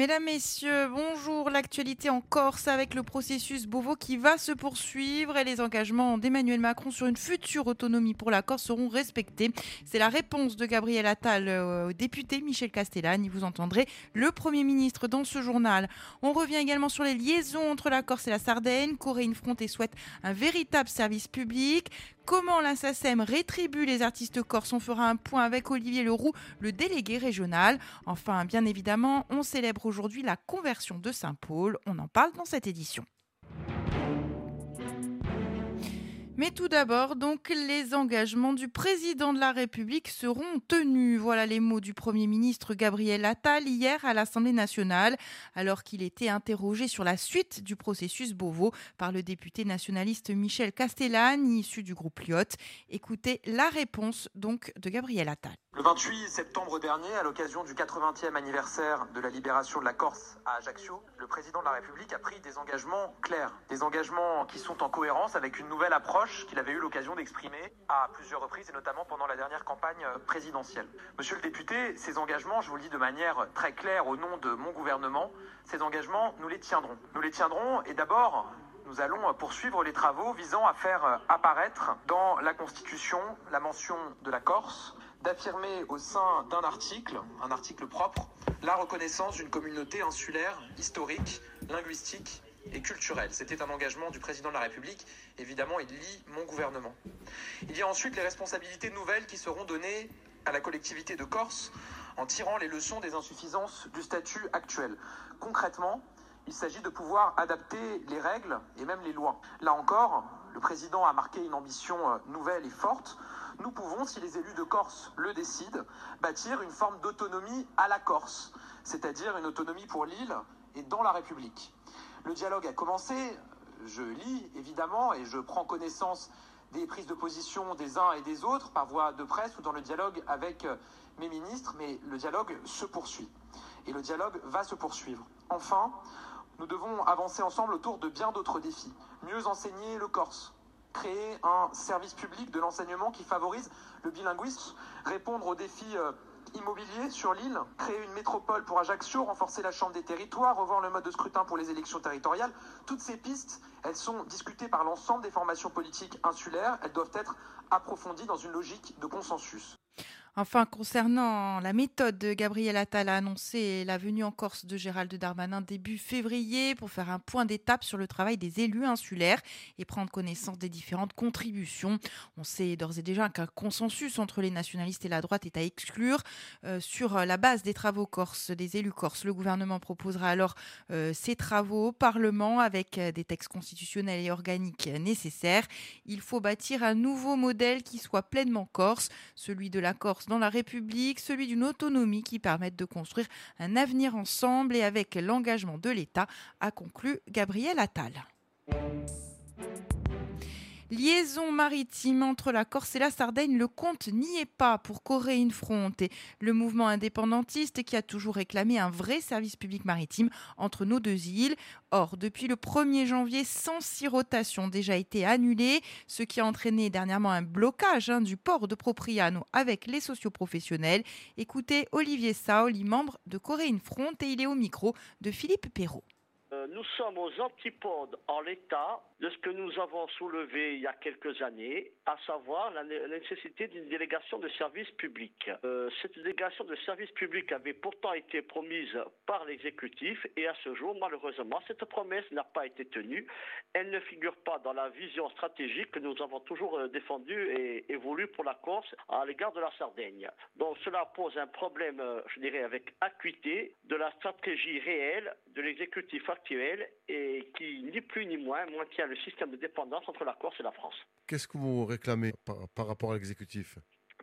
Mesdames, Messieurs, bonjour. L'actualité en Corse avec le processus Beauvau qui va se poursuivre et les engagements d'Emmanuel Macron sur une future autonomie pour la Corse seront respectés. C'est la réponse de Gabriel Attal euh, au député Michel Castellane. Vous entendrez le Premier ministre dans ce journal. On revient également sur les liaisons entre la Corse et la Sardaigne. Coréine Front et souhaite un véritable service public. Comment la rétribue les artistes corses On fera un point avec Olivier Leroux, le délégué régional. Enfin, bien évidemment, on célèbre aujourd'hui la conversion de Saint-Paul. On en parle dans cette édition. Mais tout d'abord, donc, les engagements du président de la République seront tenus. Voilà les mots du Premier ministre Gabriel Attal hier à l'Assemblée nationale, alors qu'il était interrogé sur la suite du processus Beauvau par le député nationaliste Michel Castellane, issu du groupe Lyotte. Écoutez la réponse donc de Gabriel Attal. Le 28 septembre dernier, à l'occasion du 80e anniversaire de la libération de la Corse à Ajaccio, le président de la République a pris des engagements clairs, des engagements qui sont en cohérence avec une nouvelle approche qu'il avait eu l'occasion d'exprimer à plusieurs reprises et notamment pendant la dernière campagne présidentielle. Monsieur le député, ces engagements, je vous le dis de manière très claire au nom de mon gouvernement, ces engagements, nous les tiendrons. Nous les tiendrons et d'abord, nous allons poursuivre les travaux visant à faire apparaître dans la Constitution la mention de la Corse d'affirmer au sein d'un article, un article propre, la reconnaissance d'une communauté insulaire, historique, linguistique et culturelle. C'était un engagement du président de la République. Évidemment, il lie mon gouvernement. Il y a ensuite les responsabilités nouvelles qui seront données à la collectivité de Corse en tirant les leçons des insuffisances du statut actuel. Concrètement, il s'agit de pouvoir adapter les règles et même les lois. Là encore, le président a marqué une ambition nouvelle et forte nous pouvons, si les élus de Corse le décident, bâtir une forme d'autonomie à la Corse, c'est-à-dire une autonomie pour l'île et dans la République. Le dialogue a commencé, je lis évidemment et je prends connaissance des prises de position des uns et des autres par voie de presse ou dans le dialogue avec mes ministres, mais le dialogue se poursuit. Et le dialogue va se poursuivre. Enfin, nous devons avancer ensemble autour de bien d'autres défis. Mieux enseigner le corse, créer un service public de l'enseignement qui favorise le bilinguisme, répondre aux défis immobiliers sur l'île, créer une métropole pour Ajaccio, renforcer la Chambre des territoires, revoir le mode de scrutin pour les élections territoriales. Toutes ces pistes, elles sont discutées par l'ensemble des formations politiques insulaires. Elles doivent être approfondies dans une logique de consensus. Enfin, concernant la méthode, Gabriel Attal a annoncé la venue en Corse de Gérald Darmanin début février pour faire un point d'étape sur le travail des élus insulaires et prendre connaissance des différentes contributions. On sait d'ores et déjà qu'un consensus entre les nationalistes et la droite est à exclure. Euh, sur la base des travaux corse, des élus corses, le gouvernement proposera alors euh, ces travaux au Parlement avec des textes constitutionnels et organiques nécessaires. Il faut bâtir un nouveau modèle qui soit pleinement corse, celui de la Corse dans la République, celui d'une autonomie qui permette de construire un avenir ensemble et avec l'engagement de l'État, a conclu Gabriel Attal. Liaison maritime entre la Corse et la Sardaigne, le compte n'y est pas pour Coréine Front et le mouvement indépendantiste qui a toujours réclamé un vrai service public maritime entre nos deux îles. Or, depuis le 1er janvier, 106 rotations ont déjà été annulées, ce qui a entraîné dernièrement un blocage hein, du port de Propriano avec les socioprofessionnels. Écoutez Olivier Saoli, membre de Coréine Front, et il est au micro de Philippe Perrault. Nous sommes aux antipodes en l'état de ce que nous avons soulevé il y a quelques années, à savoir la nécessité d'une délégation de service public. Euh, cette délégation de service public avait pourtant été promise par l'exécutif et à ce jour, malheureusement, cette promesse n'a pas été tenue. Elle ne figure pas dans la vision stratégique que nous avons toujours défendue et, et voulue pour la Corse à l'égard de la Sardaigne. Donc cela pose un problème, je dirais, avec acuité de la stratégie réelle de l'exécutif actuel et qui, ni plus ni moins, maintient le système de dépendance entre la Corse et la France. Qu'est-ce que vous réclamez par, rapport à l'exécutif?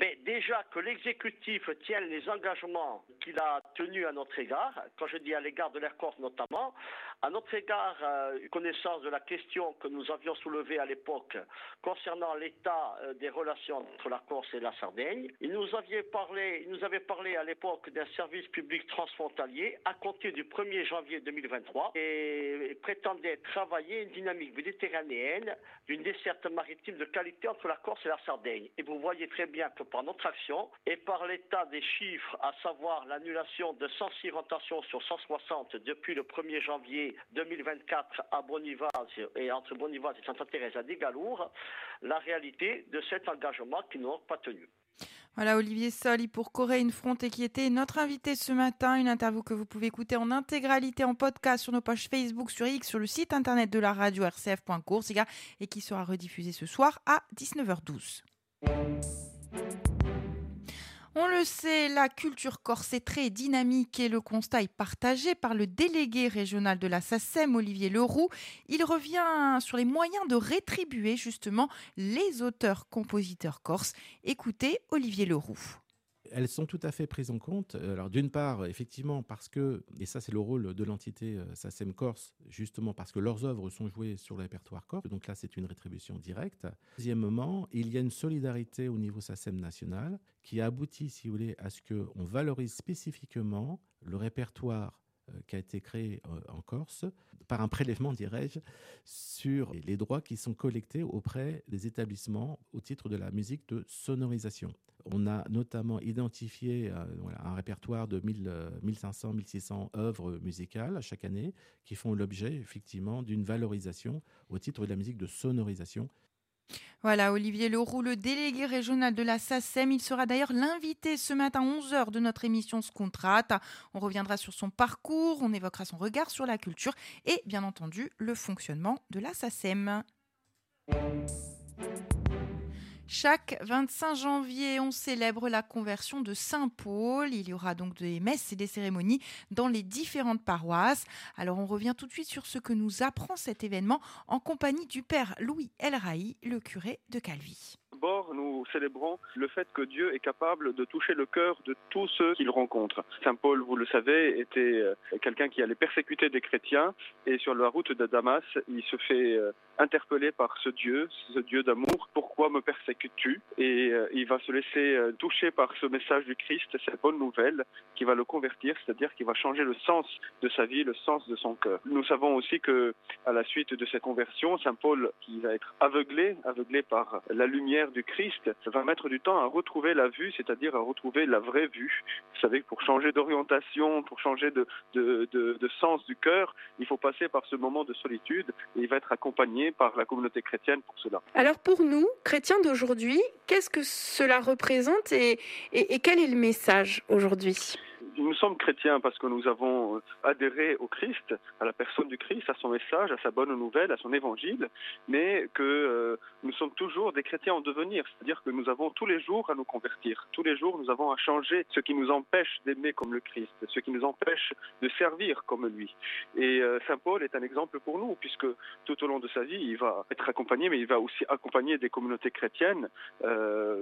Mais déjà que l'exécutif tienne les engagements qu'il a tenus à notre égard, quand je dis à l'égard de l'Air Corse notamment, à notre égard, euh, connaissance de la question que nous avions soulevée à l'époque concernant l'état euh, des relations entre la Corse et la Sardaigne. Il nous avait parlé, il nous avait parlé à l'époque d'un service public transfrontalier à compter du 1er janvier 2023 et, prétendait travailler une dynamique méditerranéenne d'une desserte maritime de qualité entre la Corse et la Sardaigne. Et vous voyez très bien que par notre action et par l'état des chiffres, à savoir l'annulation de 106 rotations sur 160 depuis le 1er janvier 2024 à Bonivaz et entre Bonivaz et Santa Teresa di Galour, la réalité de cet engagement qui n'ont pas tenu. Voilà, Olivier Soli pour Corée une et qui était notre invité ce matin. Une interview que vous pouvez écouter en intégralité en podcast sur nos pages Facebook, sur X, sur le site internet de la radio rcf.court et qui sera rediffusé ce soir à 19h12. On le sait, la culture corse est très dynamique et le constat est partagé par le délégué régional de la SACEM, Olivier Leroux. Il revient sur les moyens de rétribuer justement les auteurs-compositeurs corses. Écoutez Olivier Leroux elles sont tout à fait prises en compte. D'une part, effectivement, parce que, et ça c'est le rôle de l'entité euh, SACEM Corse, justement parce que leurs œuvres sont jouées sur le répertoire corse, donc là c'est une rétribution directe. Deuxièmement, il y a une solidarité au niveau SACEM national qui aboutit, si vous voulez, à ce qu'on valorise spécifiquement le répertoire qui a été créé euh, en Corse par un prélèvement, dirais-je, sur les droits qui sont collectés auprès des établissements au titre de la musique de sonorisation. On a notamment identifié euh, un répertoire de 1500, 1600 œuvres musicales chaque année qui font l'objet effectivement d'une valorisation au titre de la musique de sonorisation voilà, Olivier Leroux, le délégué régional de la SACEM. Il sera d'ailleurs l'invité ce matin à 11h de notre émission Scontrate. On reviendra sur son parcours, on évoquera son regard sur la culture et bien entendu le fonctionnement de la SACEM. Chaque 25 janvier, on célèbre la conversion de Saint Paul. Il y aura donc des messes et des cérémonies dans les différentes paroisses. Alors on revient tout de suite sur ce que nous apprend cet événement en compagnie du père Louis El le curé de Calvi nous célébrons le fait que Dieu est capable de toucher le cœur de tous ceux qu'il rencontre. Saint Paul, vous le savez, était euh, quelqu'un qui allait persécuter des chrétiens et sur la route de Damas, il se fait euh, interpeller par ce Dieu, ce Dieu d'amour. Pourquoi me persécutes-tu? Et euh, il va se laisser toucher par ce message du Christ, cette bonne nouvelle qui va le convertir, c'est-à-dire qui va changer le sens de sa vie, le sens de son cœur. Nous savons aussi que à la suite de cette conversion, Saint Paul, qui va être aveuglé, aveuglé par la lumière du Christ, va mettre du temps à retrouver la vue, c'est-à-dire à retrouver la vraie vue. Vous savez que pour changer d'orientation, pour changer de, de, de, sens du cœur, il faut passer par ce moment de solitude et il va être accompagné par la communauté chrétienne pour cela. Alors pour nous, chrétiens d'aujourd'hui, qu'est-ce que cela représente et, et quel est le message aujourd'hui? Nous sommes chrétiens parce que nous avons euh, adhéré au Christ, à la personne du Christ, à son message, à sa bonne nouvelle, à son évangile, mais que euh, nous sommes toujours des chrétiens en devenir, c'est-à-dire que nous avons tous les jours à nous convertir, tous les jours nous avons à changer ce qui nous empêche d'aimer comme le Christ, ce qui nous empêche de servir comme lui. Et euh, Saint Paul est un exemple pour nous, puisque tout au long de sa vie, il va être accompagné, mais il va aussi accompagner des communautés chrétiennes.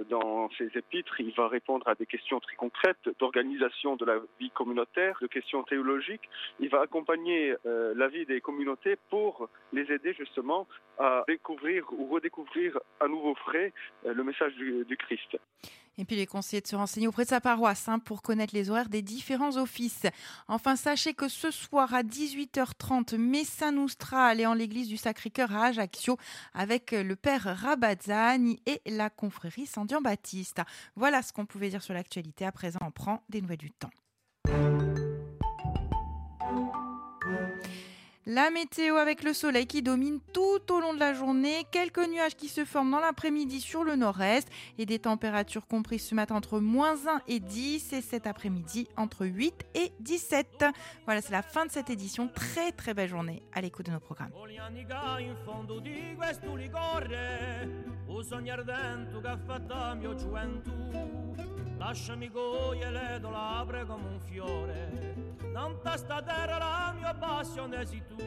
dans ses épîtres, il va répondre à des questions très concrètes d'organisation de la vie communautaire, de questions théologiques. Il va accompagner euh, la vie des communautés pour les aider justement à découvrir ou redécouvrir à nouveau frais euh, le message du, Christ. Et puis les conseillers de se renseigner auprès de sa paroisse hein, pour connaître les horaires des différents offices. Enfin, sachez que ce soir à 18h30, Messa Nostra allait en l'église du Sacré-Cœur à Ajaccio avec le père Rabazzani et la confrérie Saint-Dian-Baptiste. Voilà ce qu'on pouvait dire sur l'actualité. À présent, on prend des nouvelles du temps. La météo avec le soleil qui domine tout au long de la journée, quelques nuages qui se forment dans l'après-midi sur le nord-est et des températures comprises ce matin entre moins 1 et 10 et cet après-midi entre 8 et 17. Voilà, c'est la fin de cette édition. Très très belle journée à l'écoute de nos programmes. Lasciami goiere do labbra come un fiore, non tasta terra la mia passione si tu.